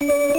you.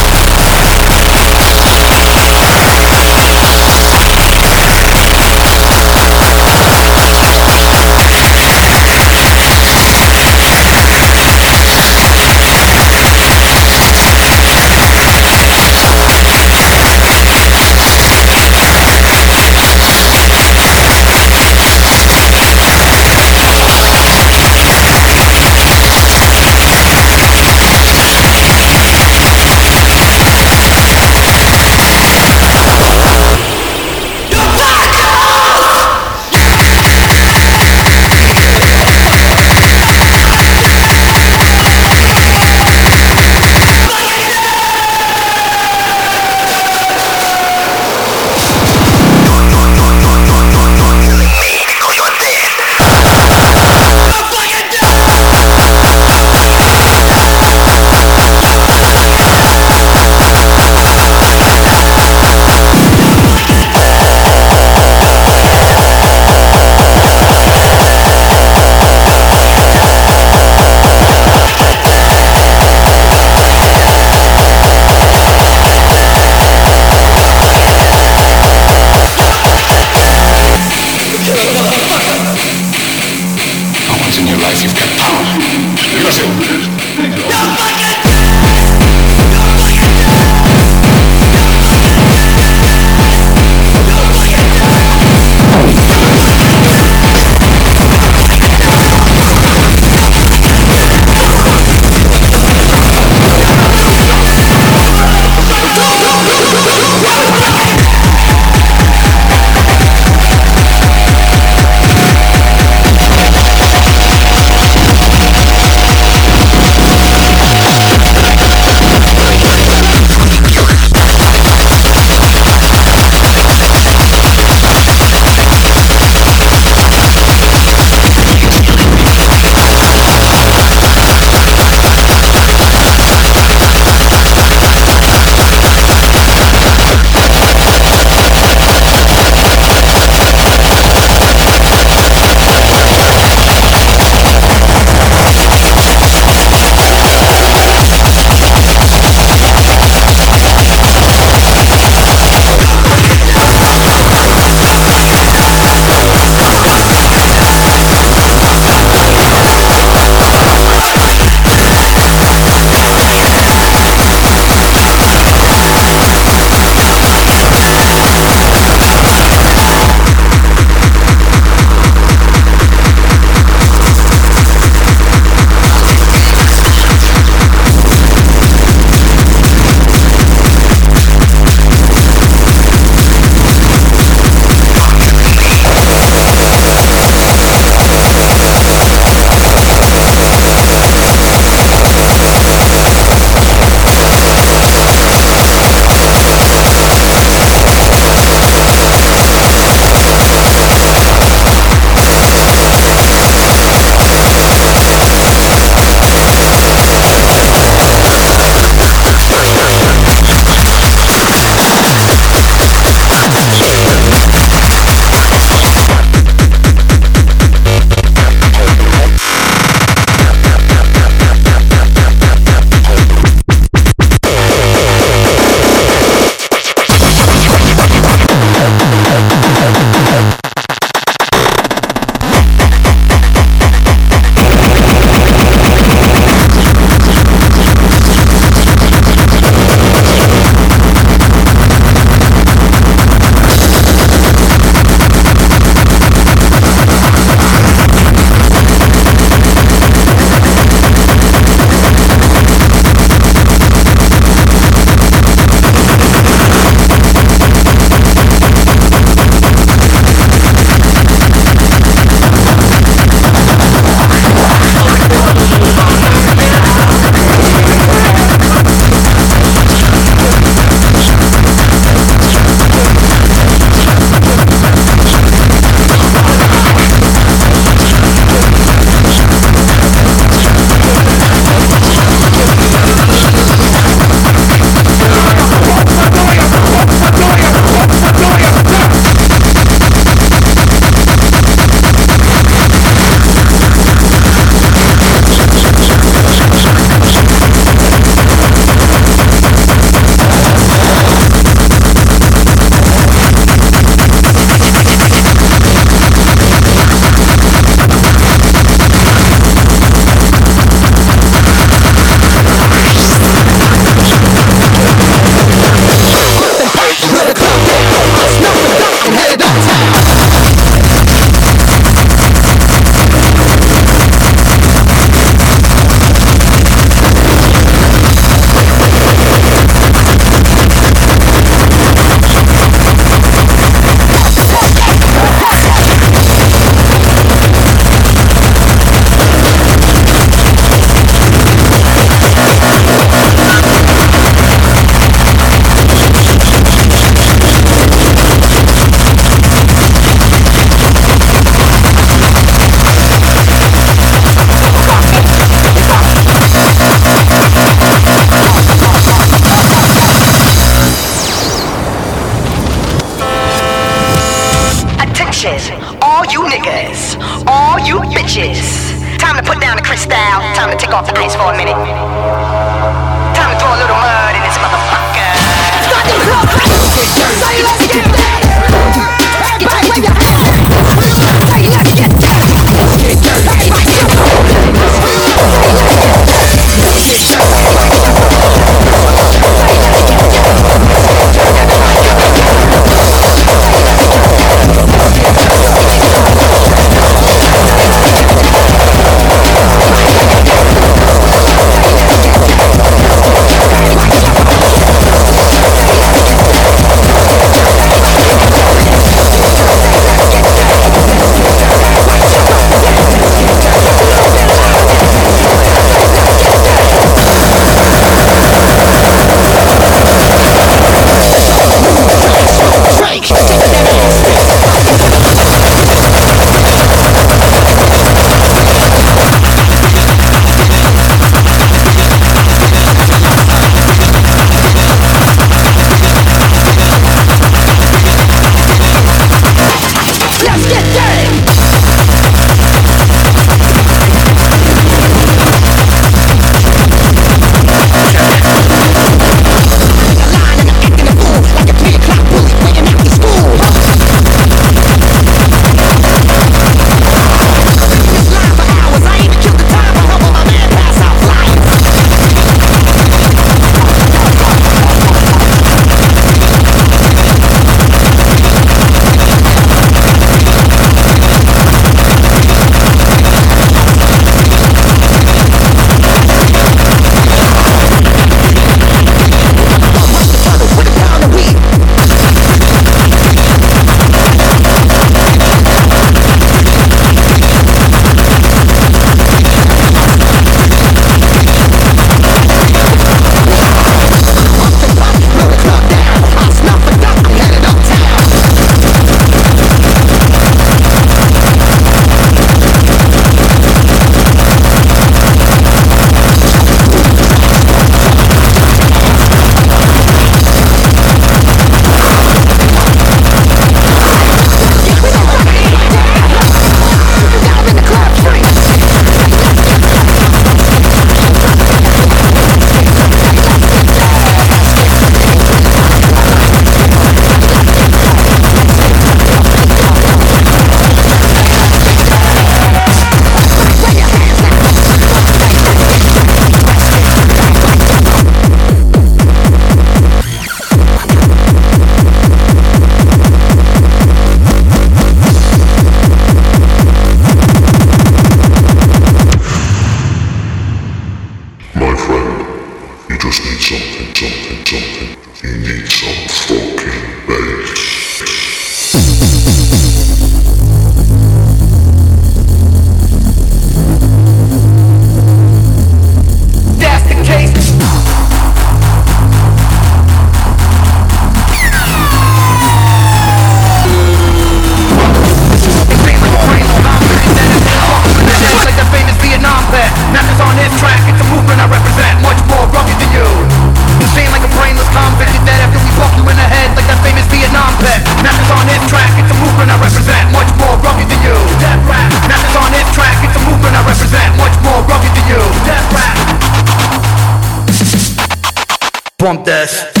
Pump that.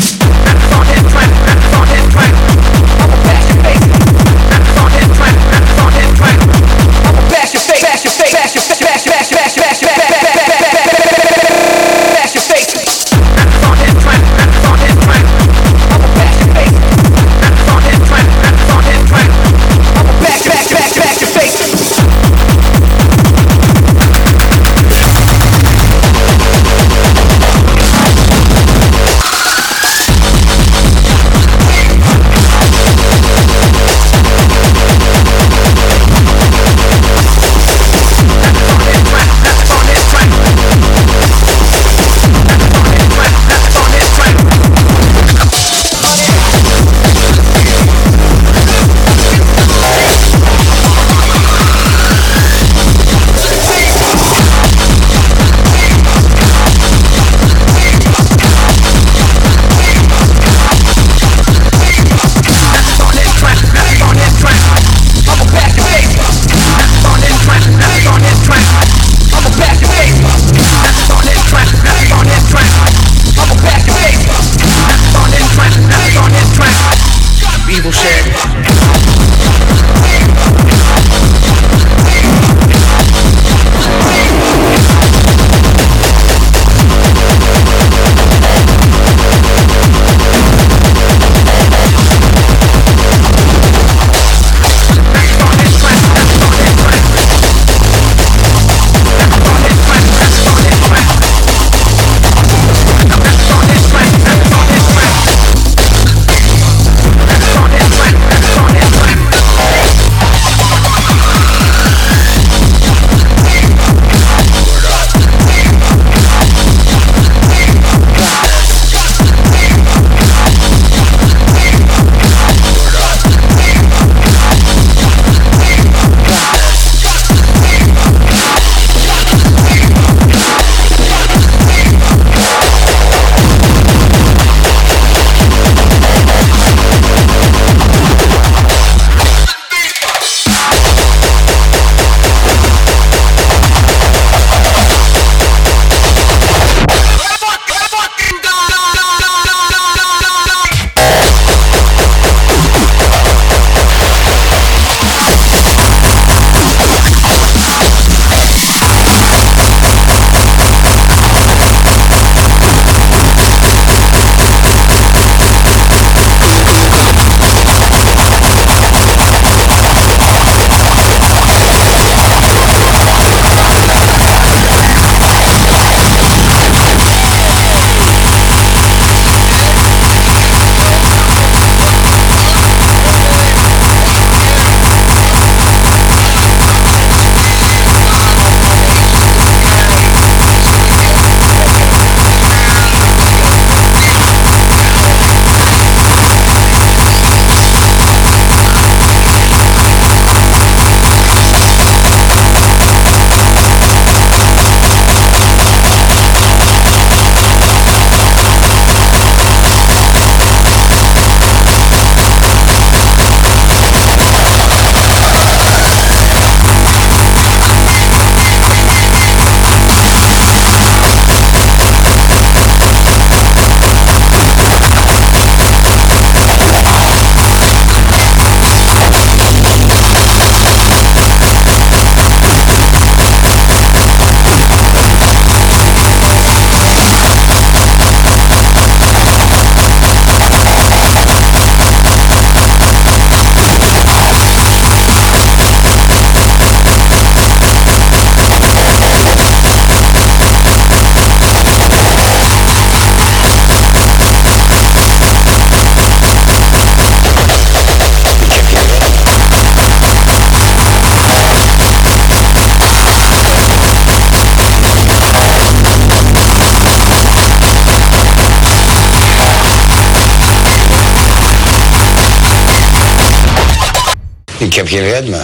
Heb geen ritme.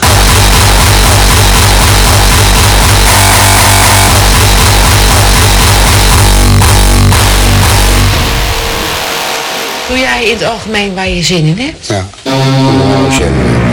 Doe jij in het algemeen waar je zin in hebt? Ja. Oh, shit. Is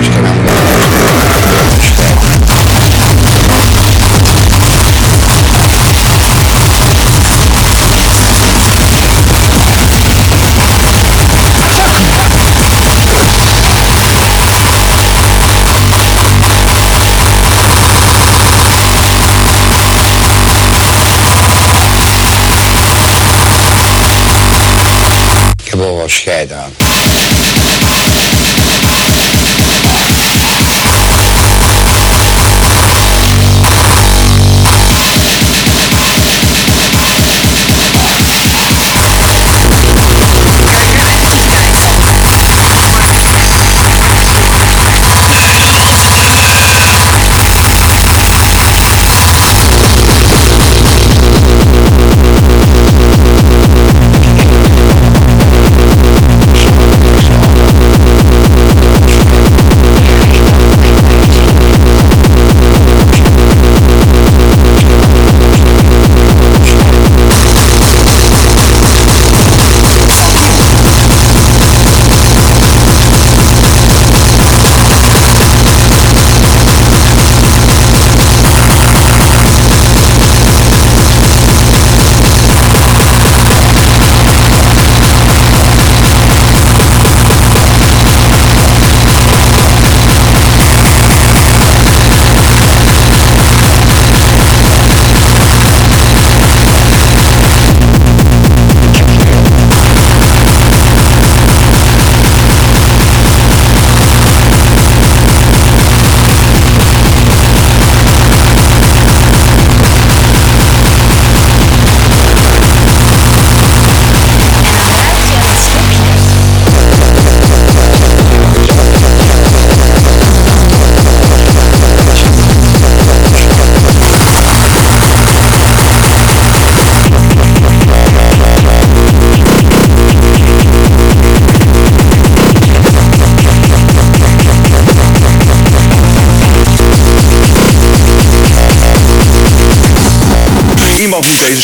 gewoon scheid aan.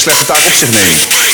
Slechte taak op zich nemen.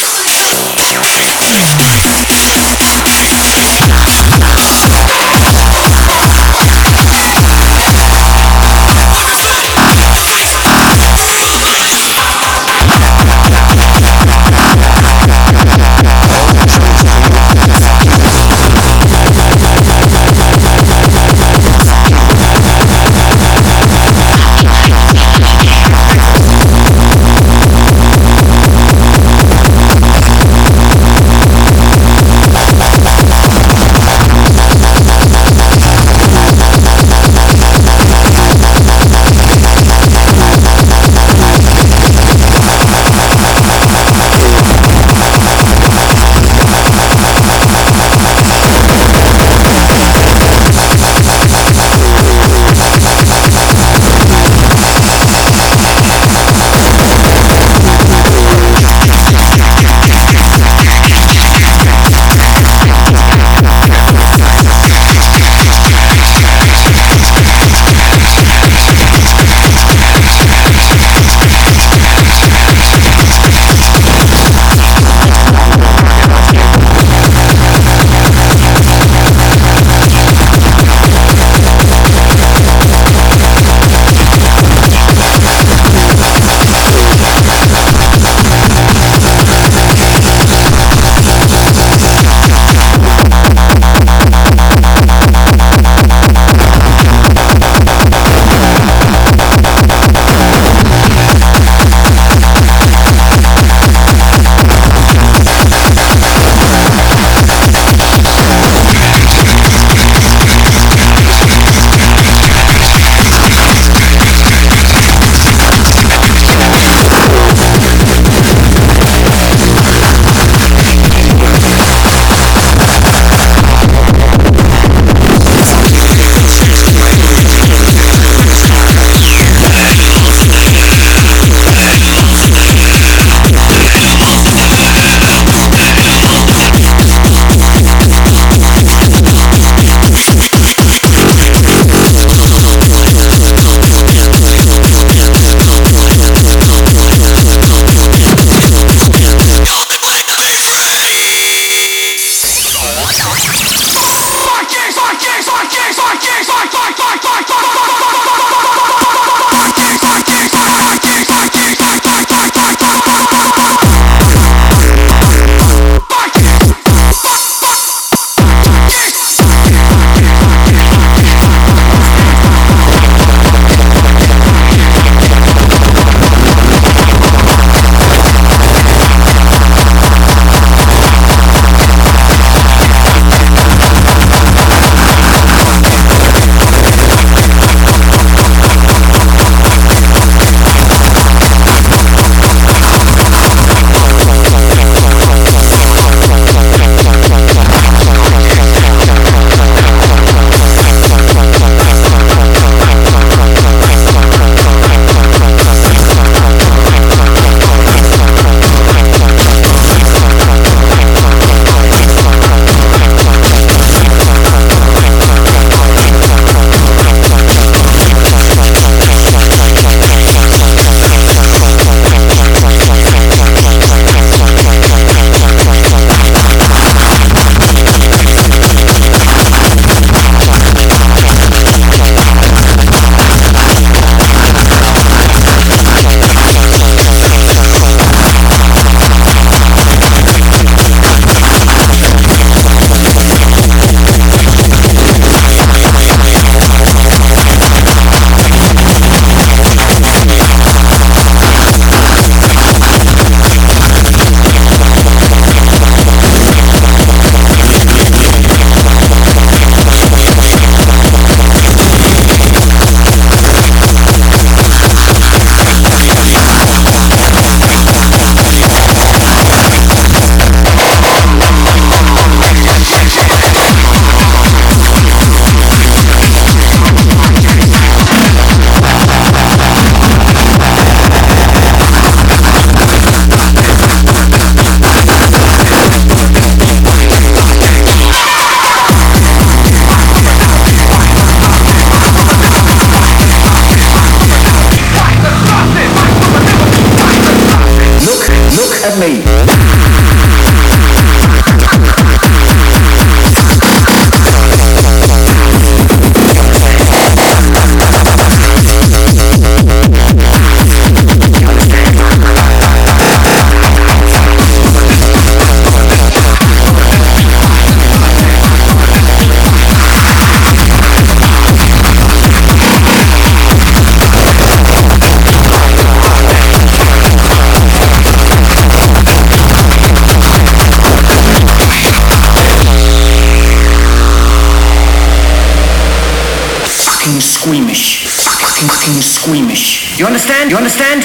Squeamish. You understand?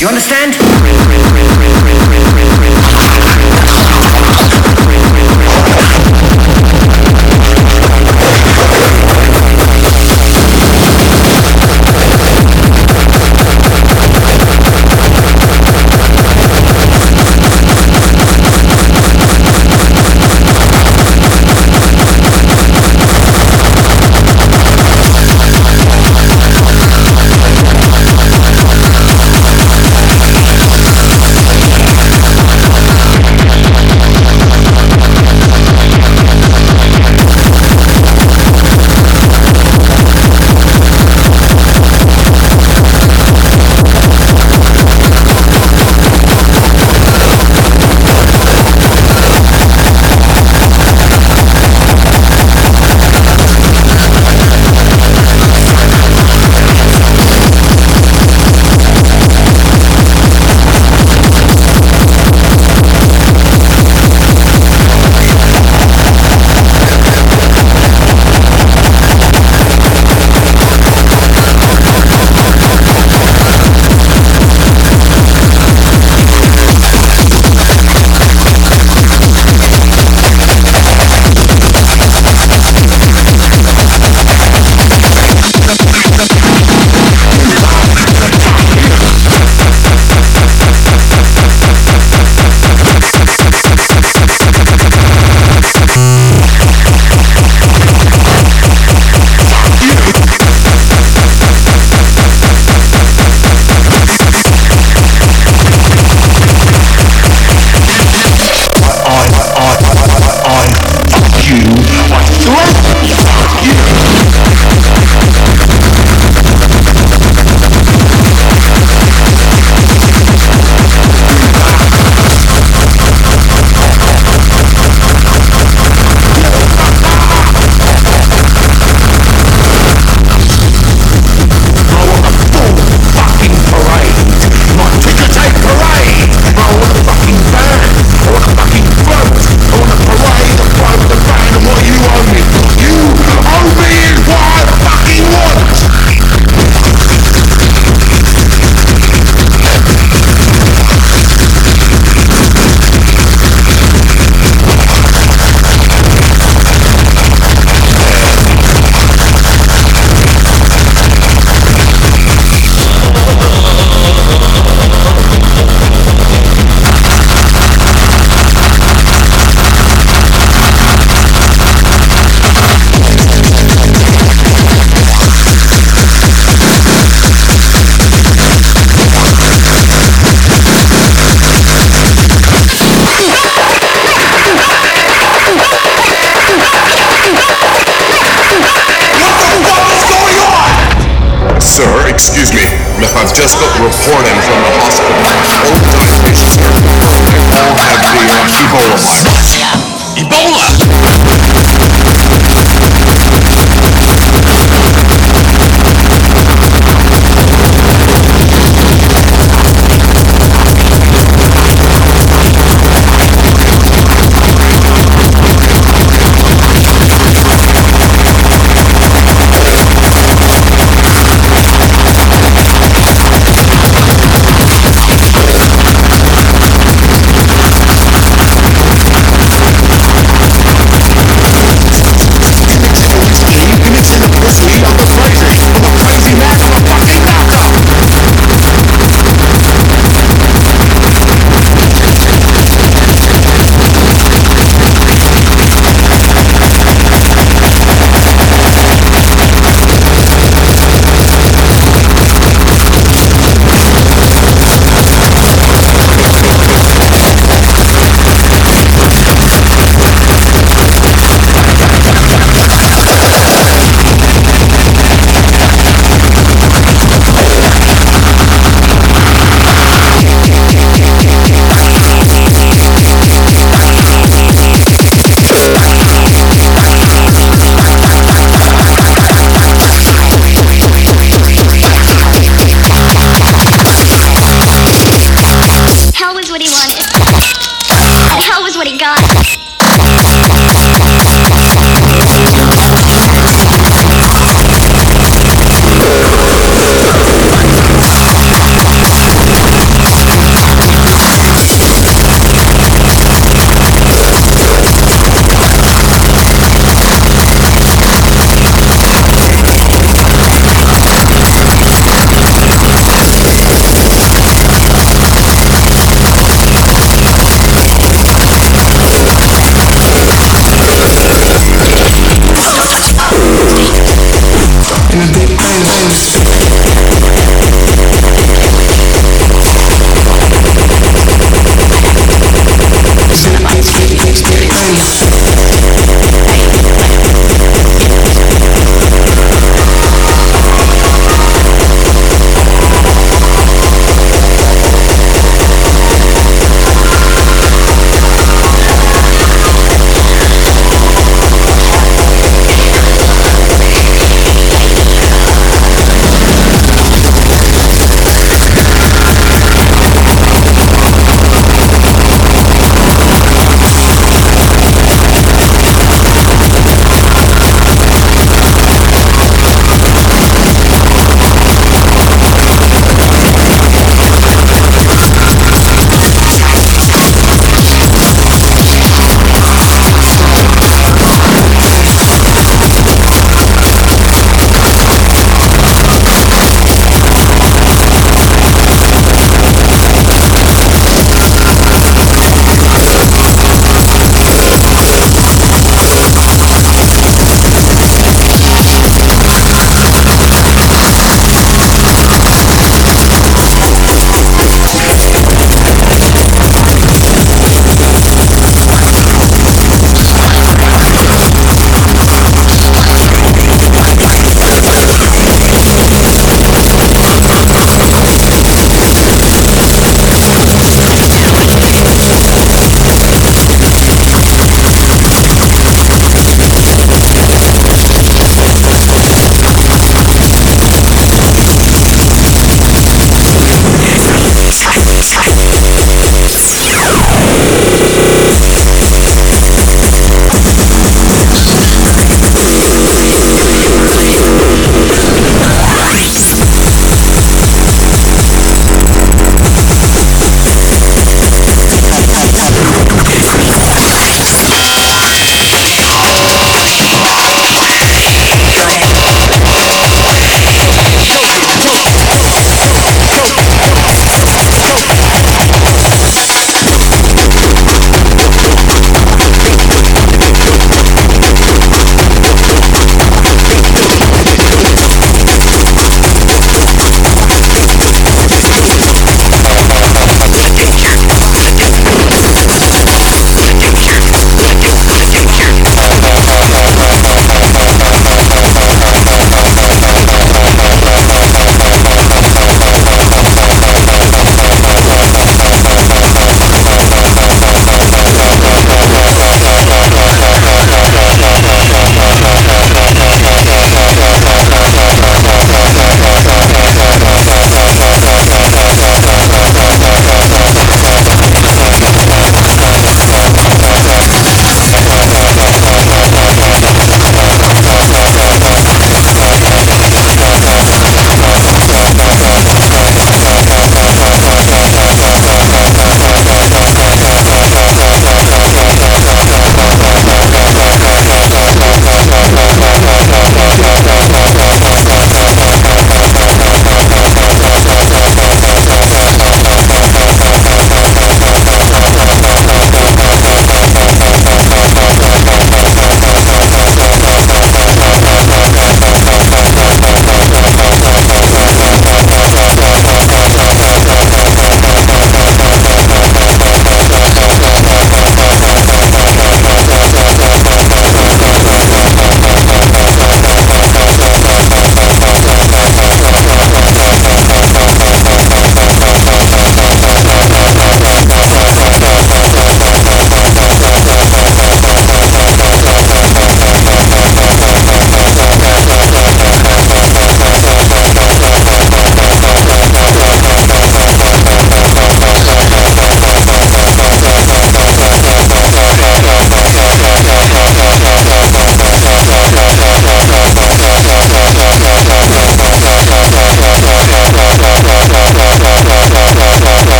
You understand? You understand?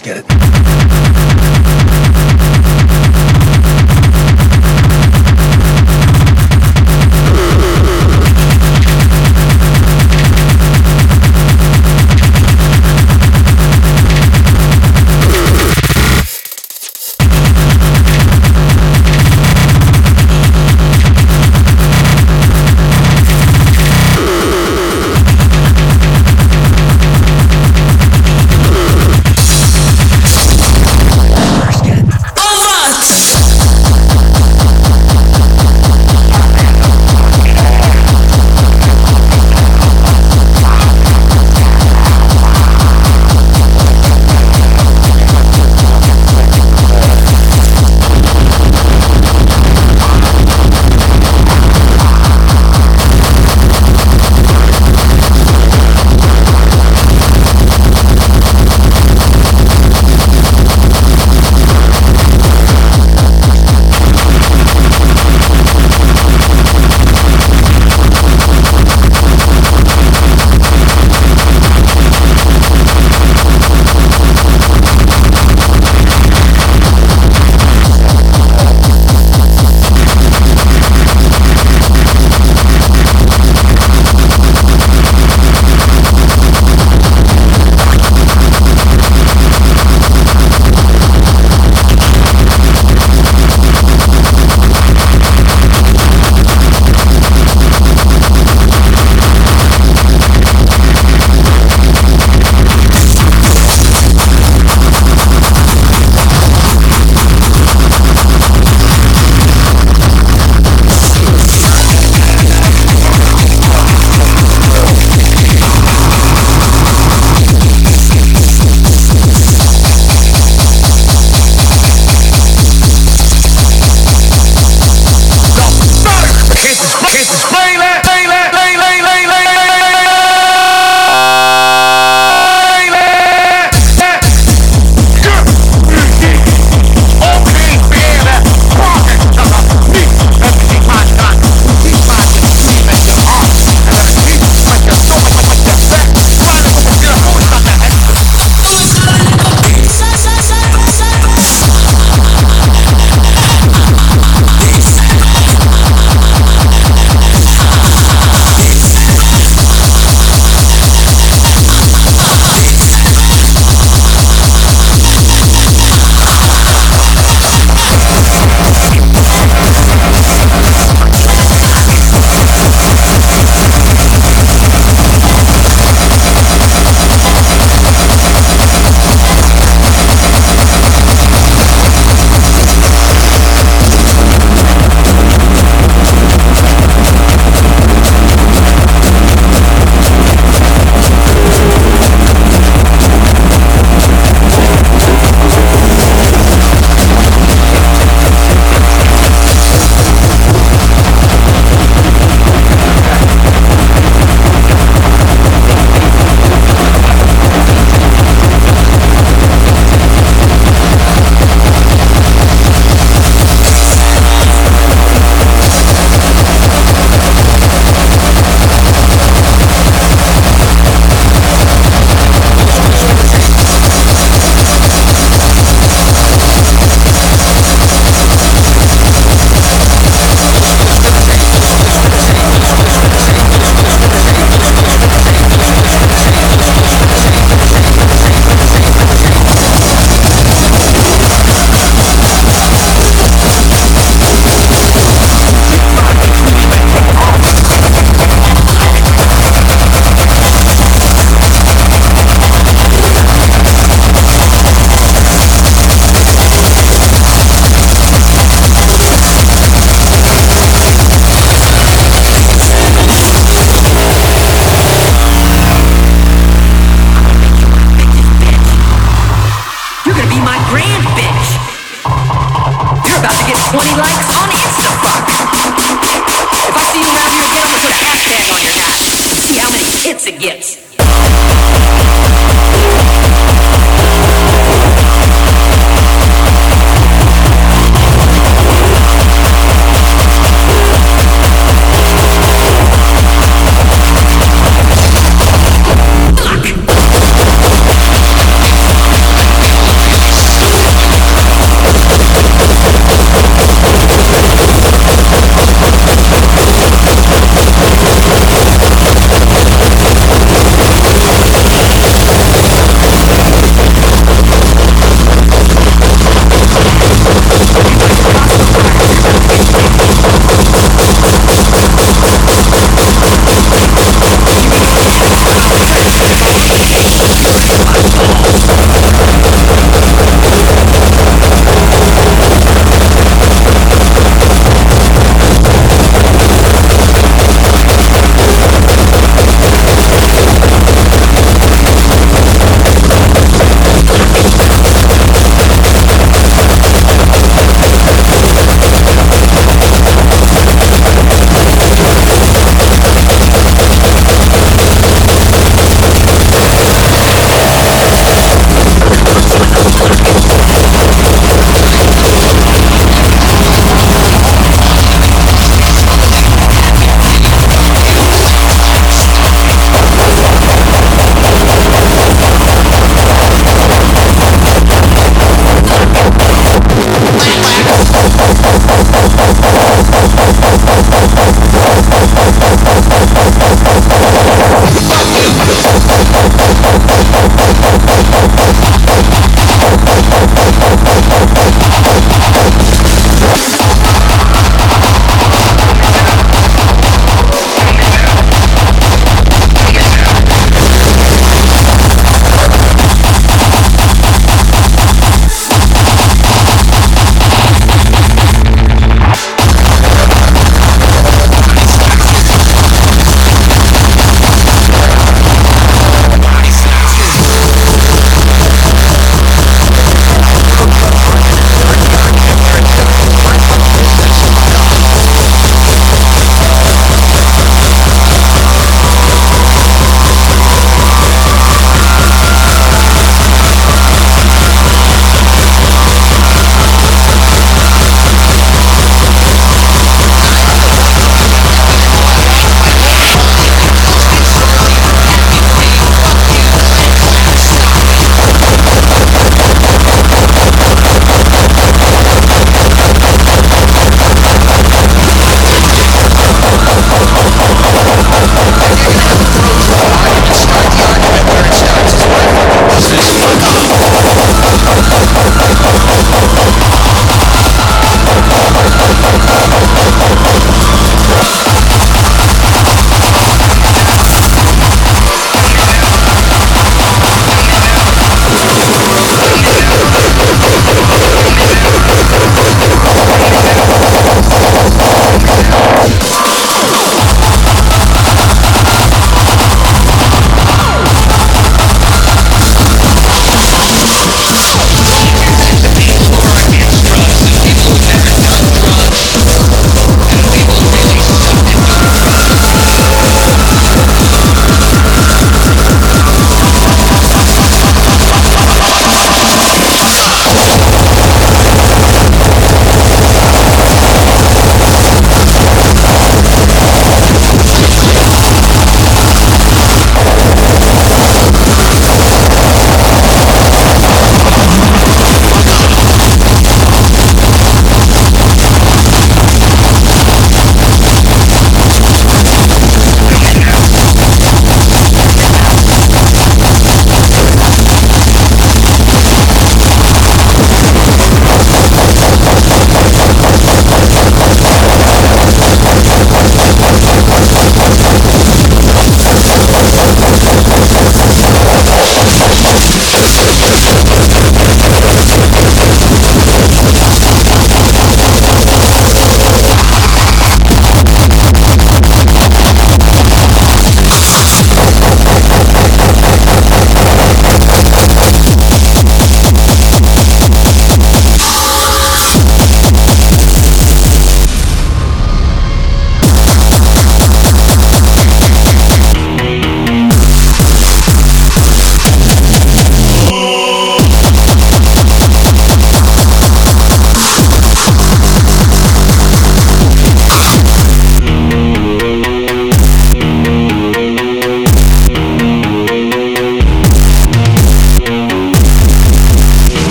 First, get it?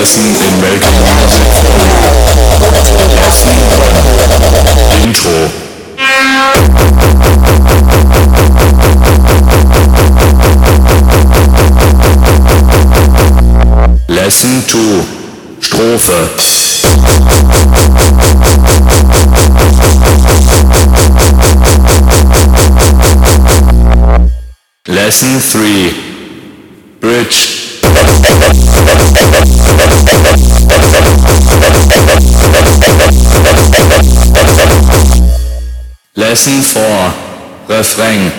Essen in welchem Musikform? Essen. Intro. Lesson 2 Strophe Lesson 3 Bridge Listen for refrain.